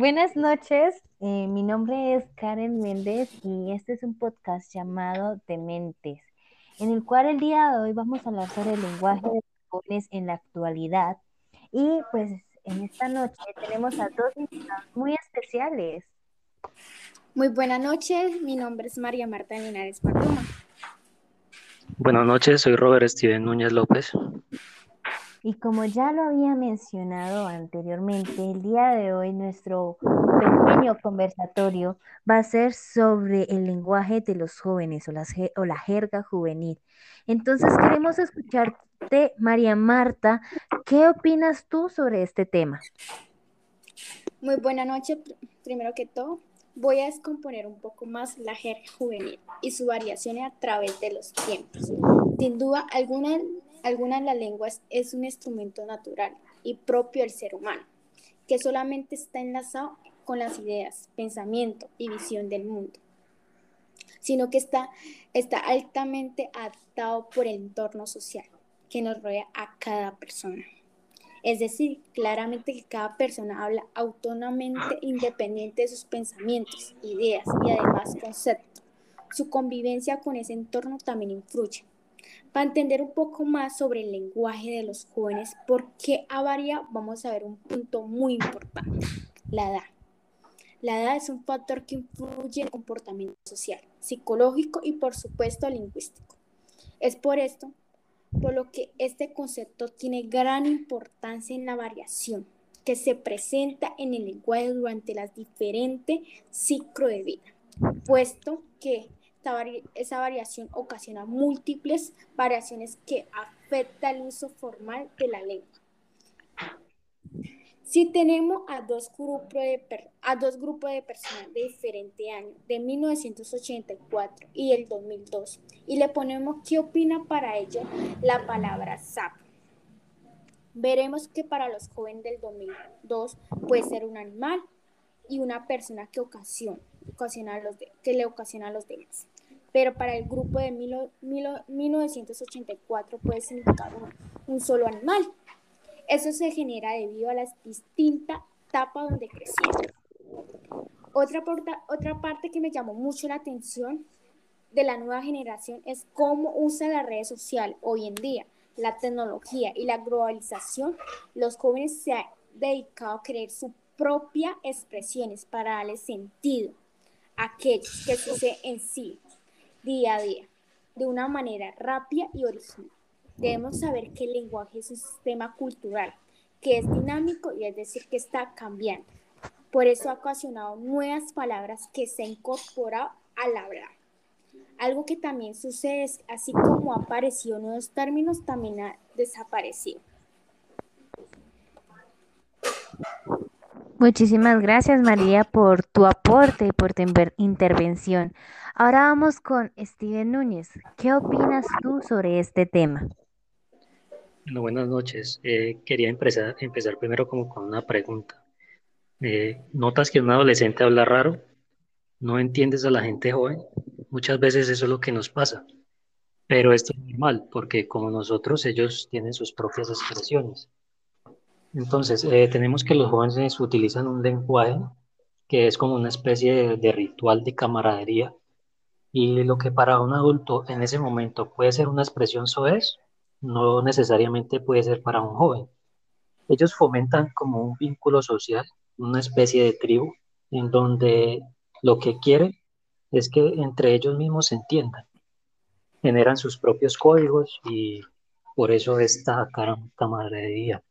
Buenas noches, eh, mi nombre es Karen Méndez y este es un podcast llamado Dementes, en el cual el día de hoy vamos a hablar sobre el lenguaje de los jóvenes en la actualidad. Y pues en esta noche tenemos a dos invitados muy especiales. Muy buenas noches, mi nombre es María Marta Linares Parduma. Buenas noches, soy Robert Steven Núñez López. Y como ya lo había mencionado anteriormente, el día de hoy nuestro pequeño conversatorio va a ser sobre el lenguaje de los jóvenes o, o la jerga juvenil. Entonces queremos escucharte, María Marta, ¿qué opinas tú sobre este tema? Muy buena noche, primero que todo. Voy a descomponer un poco más la jerga juvenil y su variación a través de los tiempos. Sin duda, alguna Alguna de las lenguas es un instrumento natural y propio del ser humano, que solamente está enlazado con las ideas, pensamiento y visión del mundo, sino que está, está altamente adaptado por el entorno social que nos rodea a cada persona. Es decir, claramente que cada persona habla autónomamente, independiente de sus pensamientos, ideas y además conceptos. Su convivencia con ese entorno también influye, para entender un poco más sobre el lenguaje de los jóvenes, ¿por qué ha variado? Vamos a ver un punto muy importante, la edad. La edad es un factor que influye en el comportamiento social, psicológico y por supuesto lingüístico. Es por esto por lo que este concepto tiene gran importancia en la variación que se presenta en el lenguaje durante las diferentes ciclos de vida, puesto que esa variación ocasiona múltiples variaciones que afectan el uso formal de la lengua. Si tenemos a dos grupos de, a dos grupos de personas de diferente año, de 1984 y el 2002, y le ponemos qué opina para ello la palabra sapo, veremos que para los jóvenes del 2002 puede ser un animal y una persona que ocasiona, ocasiona los que le ocasiona a los demás pero para el grupo de 1984 puede significar un, solo animal. Eso se genera debido a las distintas etapas donde crecieron. Otra, otra parte que me llamó mucho la atención de la nueva generación es cómo usa las redes sociales hoy en día, la tecnología y la globalización. Los jóvenes se han dedicado a crear sus propias expresiones para darle sentido aquellos que sucede en sí día a día, de una manera rápida y original. Debemos saber que el lenguaje es un sistema cultural que es dinámico y es decir que está cambiando. Por eso ha ocasionado nuevas palabras que se han incorporado al hablar. Algo que también sucede es, así como ha aparecido nuevos términos, también ha desaparecido. Muchísimas gracias María por tu aporte y por tu intervención. Ahora vamos con Steven Núñez. ¿Qué opinas tú sobre este tema? Bueno, buenas noches. Eh, quería empezar, empezar primero como con una pregunta. Eh, ¿Notas que un adolescente habla raro? ¿No entiendes a la gente joven? Muchas veces eso es lo que nos pasa. Pero esto es normal porque como nosotros, ellos tienen sus propias expresiones. Entonces, eh, tenemos que los jóvenes utilizan un lenguaje que es como una especie de, ritual de camaradería y lo que para un adulto en ese momento puede ser una expresión soez, no necesariamente puede ser para un joven. Ellos fomentan como un vínculo social, una especie de tribu, en donde lo que quieren es que entre ellos mismos se entiendan. Generan sus propios códigos y por eso esta camaradería.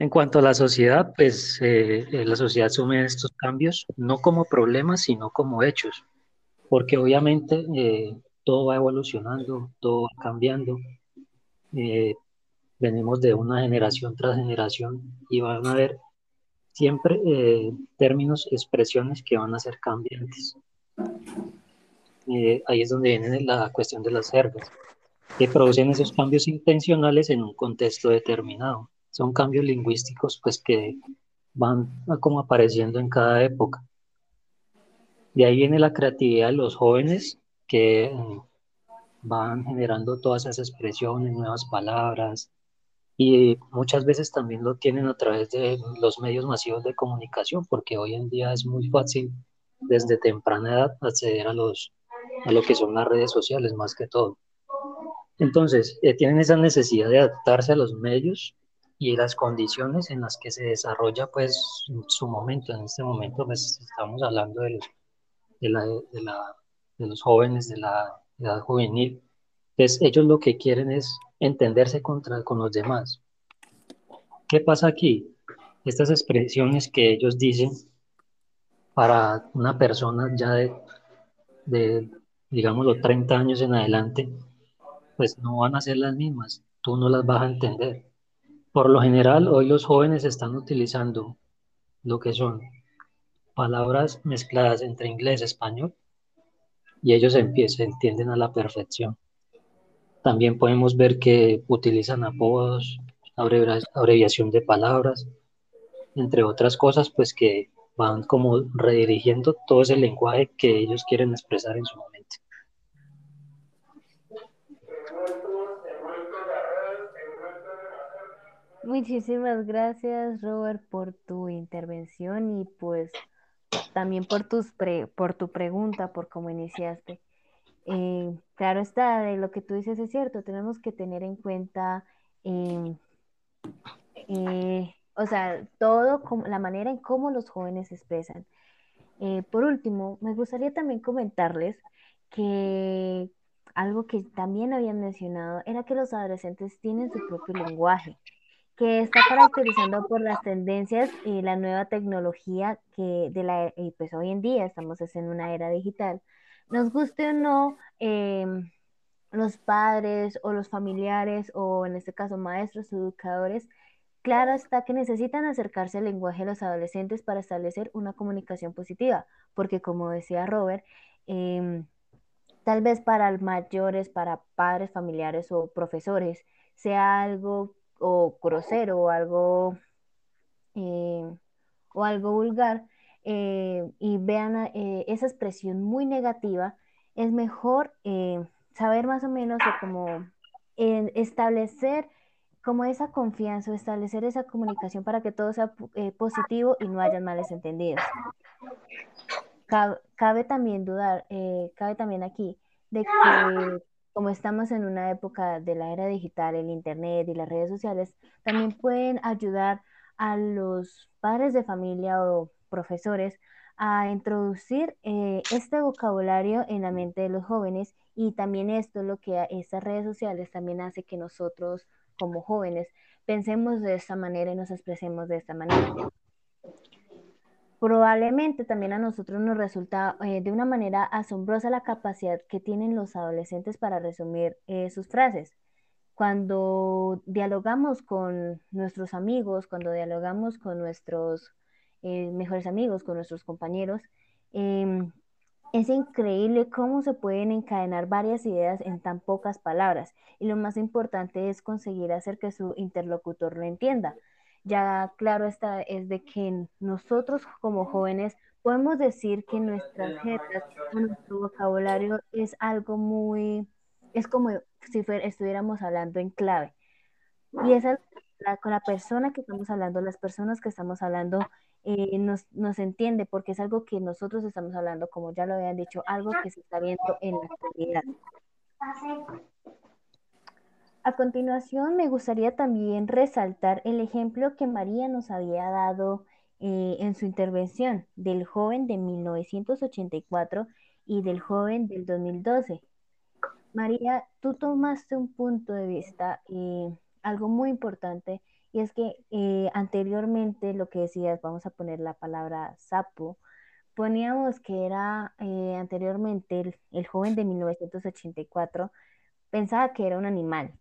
En cuanto a la sociedad, pues eh, eh, la sociedad asume estos cambios no como problemas, sino como hechos, porque obviamente eh, todo va evolucionando, todo va cambiando. venimos de una generación tras generación y van a haber siempre términos, expresiones que van a ser cambiantes. ahí es donde viene la cuestión de las jergas, que producen esos cambios intencionales en un contexto determinado son cambios lingüísticos pues que van como apareciendo en cada época. De ahí viene la creatividad de los jóvenes que van generando todas esas expresiones, nuevas palabras, y muchas veces también lo tienen a través de los medios masivos de comunicación, porque hoy en día es muy fácil desde temprana edad acceder a, los, a lo que son las redes sociales más que todo. Entonces, eh, tienen esa necesidad de adaptarse a los medios y las condiciones en las que se desarrolla pues su momento. En este momento pues estamos hablando de la, de, la, de los jóvenes de la edad juvenil. Entonces ellos lo que quieren es entenderse contra, con los demás. ¿Qué pasa aquí? Estas expresiones que ellos dicen para una persona ya de, de los 30 años en adelante, pues no van a ser las mismas. Tú no las vas a entender. Por lo general, hoy los jóvenes están utilizando lo que son palabras mezcladas entre inglés y español y ellos empiezan, entienden a la perfección. También podemos ver que utilizan apodos, abreviación de palabras, entre otras cosas, pues que van como redirigiendo todo ese lenguaje que ellos quieren expresar en su momento. Muchísimas gracias, Robert, por tu intervención y pues también por, tus por tu pregunta, por cómo iniciaste. Eh, claro está, de lo que tú dices es cierto, tenemos que tener en cuenta, em, eh, o sea, todo, como, la manera en cómo los jóvenes se expresan. Eh, por último, me gustaría también comentarles que algo que también habían mencionado era que los adolescentes tienen su propio lenguaje que está caracterizando por las tendencias y la nueva tecnología que de la, y pues hoy en día estamos en una era digital. Nos guste o no, em, los padres o los familiares o en este caso maestros, educadores, claro está que necesitan acercarse al lenguaje de los adolescentes para establecer una comunicación positiva, porque como decía Robert, em, tal vez para mayores, para padres, familiares o profesores, sea algo o grosero o algo, eh, o algo vulgar eh, y vean eh, esa expresión muy negativa, es mejor saber más o menos o como establecer como esa confianza o establecer esa comunicación para que todo sea positivo y no haya males entendidos. Cabe, también dudar, cabe también aquí de que como estamos en una época de la era digital, el Internet y las redes sociales, también pueden ayudar a los padres de familia o profesores a introducir eh, este vocabulario en la mente de los jóvenes y también esto lo que estas redes sociales también hace que nosotros como jóvenes pensemos de esta manera y nos expresemos de esta manera probablemente también a nosotros nos resulta eh, de una manera asombrosa la capacidad que tienen los adolescentes para resumir eh, sus frases. Cuando dialogamos con nuestros amigos, cuando dialogamos con nuestros eh, mejores amigos, con nuestros compañeros, em, es increíble cómo se pueden encadenar varias ideas en tan pocas palabras. Y lo más importante es conseguir hacer que su interlocutor lo entienda ya claro está, es de que nosotros como jóvenes podemos decir que nuestras jetas nuestro vocabulario es algo muy, es como si estuviéramos hablando en clave. Y esa, con la persona que estamos hablando, las personas que estamos hablando, eh, nos, nos, entiende porque es algo que nosotros estamos hablando, como ya lo habían dicho, algo que se está viendo en la actualidad. A continuación, me gustaría también resaltar el ejemplo que María nos había dado eh, en su intervención del joven de 1984 y del joven del 2012. María, tú tomaste un punto de vista, eh, algo muy importante, y es que eh, anteriormente lo que decías, vamos a poner la palabra sapo, poníamos que era anteriormente el, el joven de 1984 pensaba que era un animal,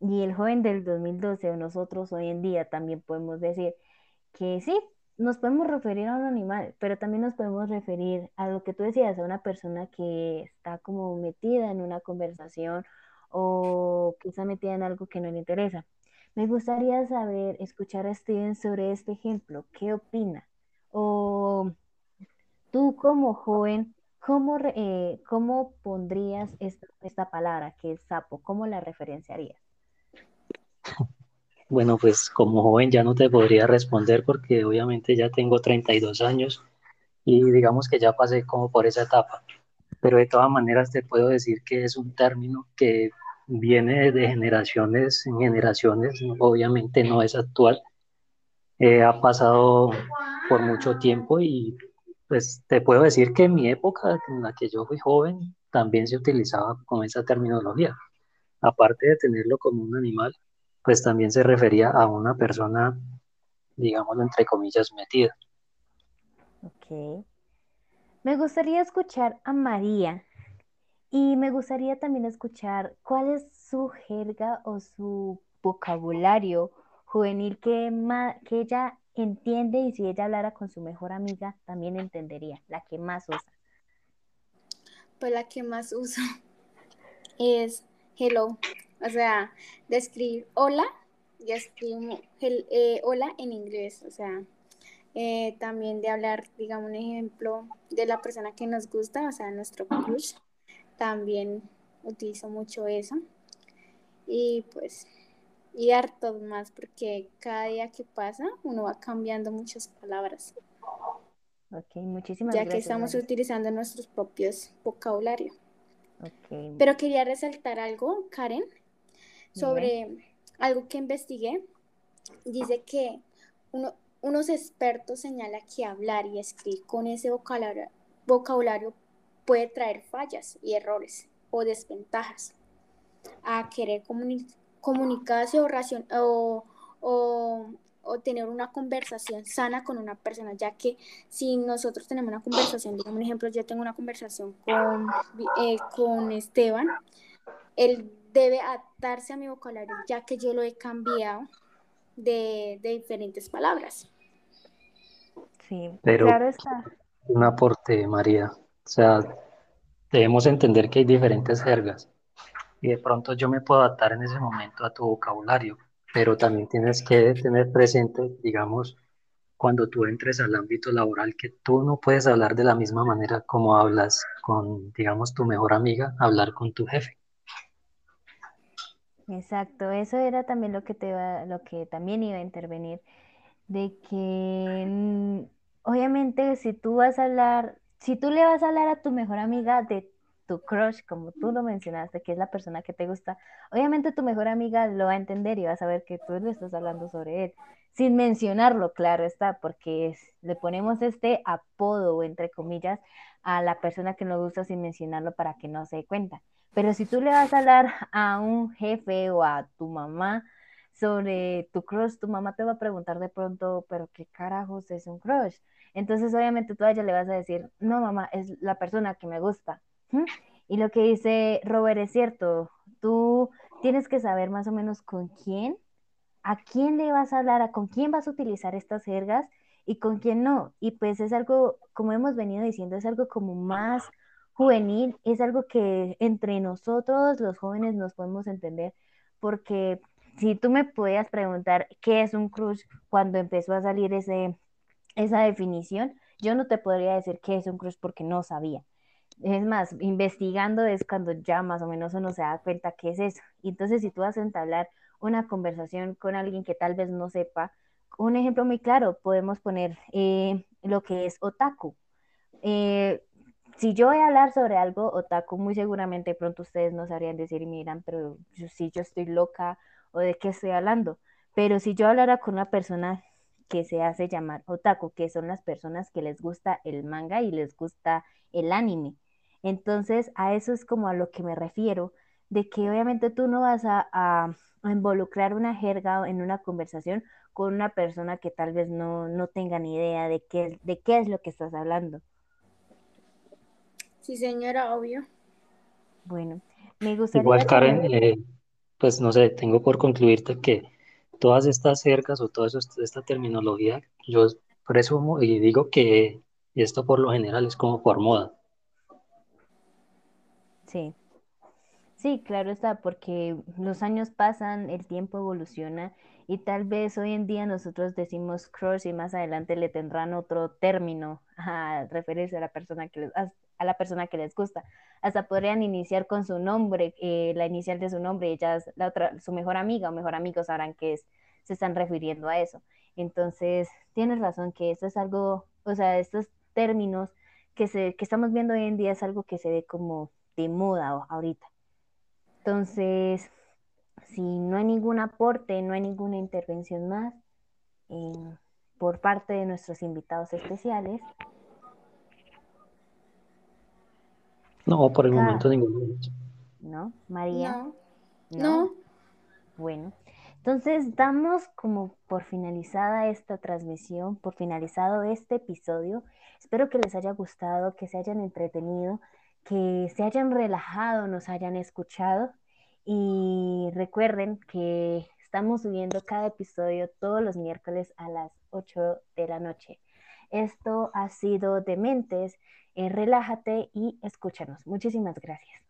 y el joven del 2012 o nosotros hoy en día también podemos decir que sí, nos podemos referir a un animal, pero también nos podemos referir a lo que tú decías, a una persona que está como metida en una conversación o está metida en algo que no le interesa. Me gustaría saber, escuchar a Steven sobre este ejemplo. ¿Qué opina? O tú como joven, ¿cómo, eh, cómo pondrías esta, esta palabra que es sapo? ¿Cómo la referenciarías? Bueno, pues como joven ya no te podría responder porque obviamente ya tengo 32 años y digamos que ya pasé como por esa etapa. Pero de todas maneras te puedo decir que es un término que viene de generaciones en generaciones, obviamente no es actual, eh, ha pasado por mucho tiempo y pues te puedo decir que en mi época, en la que yo fui joven, también se utilizaba con esa terminología. Aparte de tenerlo como un animal, pues también se refería a una persona, digámoslo entre comillas, metida. Ok. Me gustaría escuchar a María y me gustaría también escuchar cuál es su jerga o su vocabulario juvenil que, que ella entiende y si ella hablara con su mejor amiga también entendería, la que más usa. Pues la que más uso es hello, o sea, de escribir hola, ya escribo eh, hola en inglés, o sea, eh, también de hablar, digamos, un ejemplo de la persona que nos gusta, o sea, nuestro crush, también utilizo mucho eso. Y pues, y harto más, porque cada día que pasa uno va cambiando muchas palabras. Ok, muchísimas ya gracias. Ya que estamos utilizando nuestros propios vocabulario. Okay. Pero quería resaltar algo, Karen, sobre algo que investigué. Dice que uno, unos expertos señalan que hablar y escribir con ese vocabulario, vocabulario puede traer fallas y errores o desventajas a querer comunicarse o, o, o, tener una conversación sana con una persona, ya que si nosotros tenemos una conversación, digamos un ejemplo, yo tengo una conversación con, eh, con Esteban, él debe adaptarse a mi vocabulario, ya que yo lo he cambiado de, de diferentes palabras. Sí, Pero claro está. Un aporte, María. O sea, debemos entender que hay diferentes jergas y de pronto yo me puedo adaptar en ese momento a tu vocabulario, pero también tienes que tener presente, digamos, cuando tú entres al ámbito laboral, que tú no puedes hablar de la misma manera como hablas con, digamos, tu mejor amiga, hablar con tu jefe. Exacto, eso era también lo que te lo que también iba a intervenir, de que mm, obviamente si tú vas a hablar, si tú le vas a hablar a tu mejor amiga de tu crush, como tú lo mencionaste, que es la persona que te gusta, obviamente tu mejor amiga lo va a entender y va a saber que tú le estás hablando sobre él, sin mencionarlo, claro está, porque le ponemos este apodo, entre comillas, a la persona que nos gusta sin mencionarlo para que no se dé cuenta. Pero si tú le vas a hablar a un jefe o a tu mamá sobre tu crush, tu mamá te va a preguntar de pronto, pero qué carajos es un crush. Entonces, obviamente, tú a ella le vas a decir, no, mamá, es la persona que me gusta. Y lo que dice Robert es cierto, tú tienes que saber más o menos con quién, a quién le vas a hablar, a con quién vas a utilizar estas jergas y con quién no. Y pues es algo, como hemos venido diciendo, es algo como más juvenil, es algo que entre nosotros los jóvenes nos podemos entender, porque si tú me podías preguntar qué es un crush cuando empezó a salir ese, esa definición, yo no te podría decir qué es un crush porque no sabía. Es más, investigando es cuando ya más o menos uno se da cuenta qué es eso. Entonces, si tú vas a entablar una conversación con alguien que tal vez no sepa, un ejemplo muy claro, podemos poner eh, lo que es otaku. Eh, si yo voy a hablar sobre algo otaku, muy seguramente pronto ustedes no sabrían decir y miran, pero si yo estoy loca o de qué estoy hablando. Pero si yo hablara con una persona que se hace llamar otaku, que son las personas que les gusta el manga y les gusta el anime. Entonces, a eso es como a lo que me refiero, de que obviamente tú no vas a, a, involucrar una jerga en una conversación con una persona que tal vez no, no tenga ni idea de qué, de qué es lo que estás hablando. Sí, señora, obvio. Bueno, me gustaría... Igual, Karen, eh, pues no sé, tengo por concluirte que todas estas jergas o toda esta terminología, yo presumo y digo que esto por lo general es como por moda. Sí. Sí, claro está, porque los años pasan, el tiempo evoluciona y tal vez hoy en día nosotros decimos crush y más adelante le tendrán otro término a referirse a la persona que les, a la persona que les gusta. Hasta podrían iniciar con su nombre, eh, la inicial de su nombre, y ya la otra, su mejor amiga o mejor amigo sabrán que es se están refiriendo a eso. Entonces, tienes razón que esto es algo, o sea, estos términos que, se, que estamos viendo hoy en día es algo que se ve como de moda ahorita. Entonces, si no hay ningún aporte, no hay ninguna intervención más eh, por parte de nuestros invitados especiales. No, por el momento ninguno. ¿No? María. no. Bueno, entonces damos como por finalizada esta transmisión, por finalizado este episodio. Espero que les haya gustado, que se hayan entretenido, que se hayan relajado, nos hayan escuchado. Y recuerden que estamos subiendo cada episodio todos los miércoles a las 8 de la noche. Esto ha sido Dementes. Eh, relájate y escúchanos. Muchísimas gracias.